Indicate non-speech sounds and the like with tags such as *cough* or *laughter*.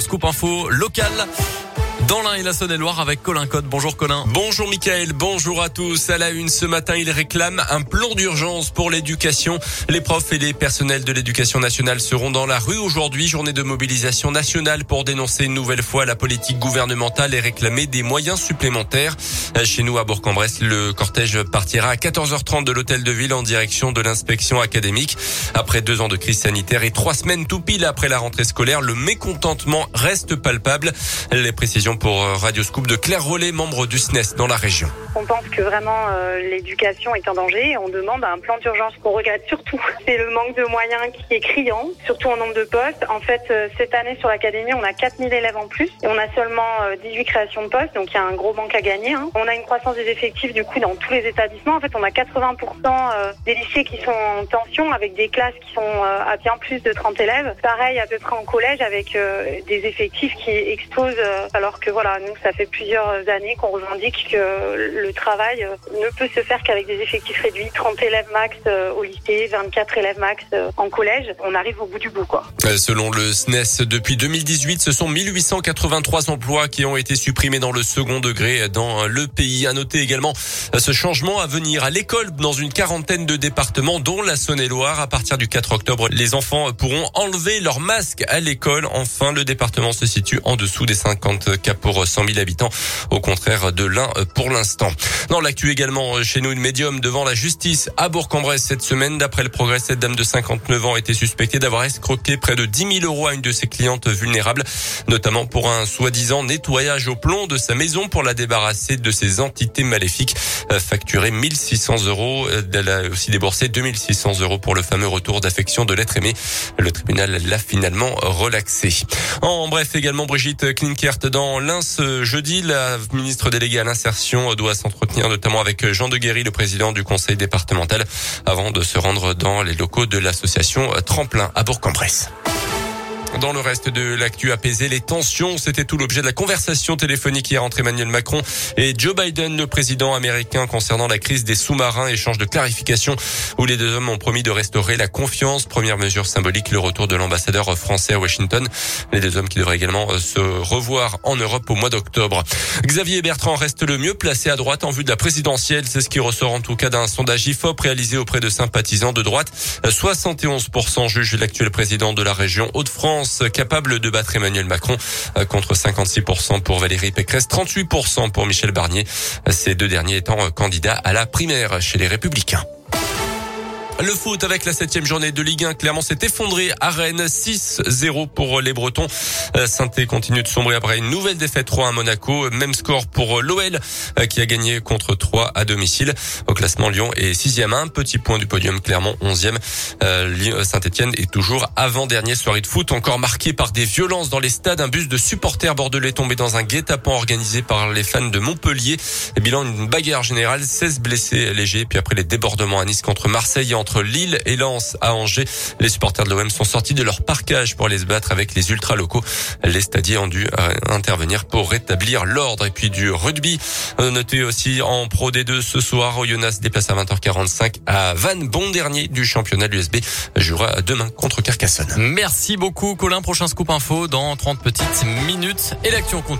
scoop info local dans l'Ain et la Saône-et-Loire avec Colin Code. Bonjour Colin. Bonjour Mickaël, bonjour à tous. À la une ce matin, il réclame un plan d'urgence pour l'éducation. Les profs et les personnels de l'éducation nationale seront dans la rue aujourd'hui, journée de mobilisation nationale pour dénoncer une nouvelle fois la politique gouvernementale et réclamer des moyens supplémentaires. Chez nous à Bourg-en-Bresse, le cortège partira à 14h30 de l'hôtel de ville en direction de l'inspection académique. Après deux ans de crise sanitaire et trois semaines tout pile après la rentrée scolaire, le mécontentement reste palpable. Les précisions pour euh, Radio Scoop de Claire Rollet, membre du SNES dans la région. On pense que vraiment euh, l'éducation est en danger et on demande un plan d'urgence qu'on regrette surtout. *laughs* C'est le manque de moyens qui est criant, surtout en nombre de postes. En fait, euh, cette année sur l'académie, on a 4000 élèves en plus et on a seulement 18 créations de postes, donc il y a un gros manque à gagner. Hein. On a une croissance des effectifs du coup dans tous les établissements. En fait, on a 80% des lycées qui sont en tension avec des classes qui sont à bien plus de 30 élèves. Pareil à peu près en collège avec des effectifs qui explosent alors que voilà, nous, ça fait plusieurs années qu'on revendique que le travail euh, ne peut se faire qu'avec des effectifs réduits, 30 élèves max euh, au lycée, 24 élèves max euh, en collège. On arrive au bout du bout, quoi. Selon le SNES, depuis 2018, ce sont 1883 emplois qui ont été supprimés dans le second degré dans le pays. À noter également ce changement à venir à l'école dans une quarantaine de départements, dont la Saône-et-Loire. À partir du 4 octobre, les enfants pourront enlever leur masque à l'école. Enfin, le département se situe en dessous des 50 cas pour 100 000 habitants, au contraire de l'un pour l'instant. Dans l'actu également, chez nous, une médium devant la justice à Bourg-en-Bresse cette semaine. D'après le progrès, cette dame de 59 ans a été suspectée d'avoir escroqué près de 10 000 euros à une de ses clientes vulnérables, notamment pour un soi-disant nettoyage au plomb de sa maison pour la débarrasser de ses entités maléfiques. Euh, facturé 1600 euros. Elle a aussi déboursé 2600 euros pour le fameux retour d'affection de l'être aimé. Le tribunal l'a finalement relaxé. En bref, également Brigitte Klinkert dans ce jeudi. La ministre déléguée à l'insertion doit s'entretenir notamment avec Jean de Guéry, le président du conseil départemental, avant de se rendre dans les locaux de l'association Tremplin à Bourg-en-Bresse. Dans le reste de l'actu apaiser les tensions, c'était tout l'objet de la conversation téléphonique hier entre Emmanuel Macron et Joe Biden, le président américain, concernant la crise des sous-marins. Échange de clarification où les deux hommes ont promis de restaurer la confiance. Première mesure symbolique, le retour de l'ambassadeur français à Washington. Les deux hommes qui devraient également euh, se revoir en Europe au mois d'octobre. Xavier Bertrand reste le mieux placé à droite en vue de la présidentielle. C'est ce qui ressort en tout cas d'un sondage IFOP réalisé auprès de sympathisants de droite. 71% jugent l'actuel président de la région Hauts-de-France capable de battre Emmanuel Macron euh, contre 56% pour Valérie Pécresse, 38% pour Michel Barnier. Ces deux derniers étant euh, candidats à la primaire chez les Républicains. Le foot avec la septième journée de Ligue 1, clairement s'est effondré à Rennes, 6-0 pour les Bretons. Euh, saint continue de sombrer après une nouvelle défaite 3 à Monaco. Même score pour l'OL euh, qui a gagné contre 3 à domicile. Au classement, Lyon est sixième, un petit point du podium, clairement 11e. Euh, Saint-Etienne est toujours avant-dernier soirée de foot, encore marqué par des violences dans les stades. Un bus de supporters bordelais tombé dans un guet-apens organisé par les fans de Montpellier. Bilan, une bagarre générale, 16 blessés légers. Puis après les débordements à Nice contre Marseille entre Lille et Lens à Angers. Les supporters de l'OM sont sortis de leur parcage pour aller se battre avec les ultras locaux. Les stadiers ont dû euh, intervenir pour rétablir l'ordre. Et puis du rugby, notez aussi en Pro D2 ce soir, Oyonnax déplace à 20h45 à Vannes, bon dernier du championnat l'USB, jouera demain contre Carcassonne. Merci beaucoup Colin, prochain scoop info dans 30 petites minutes et l'action continue.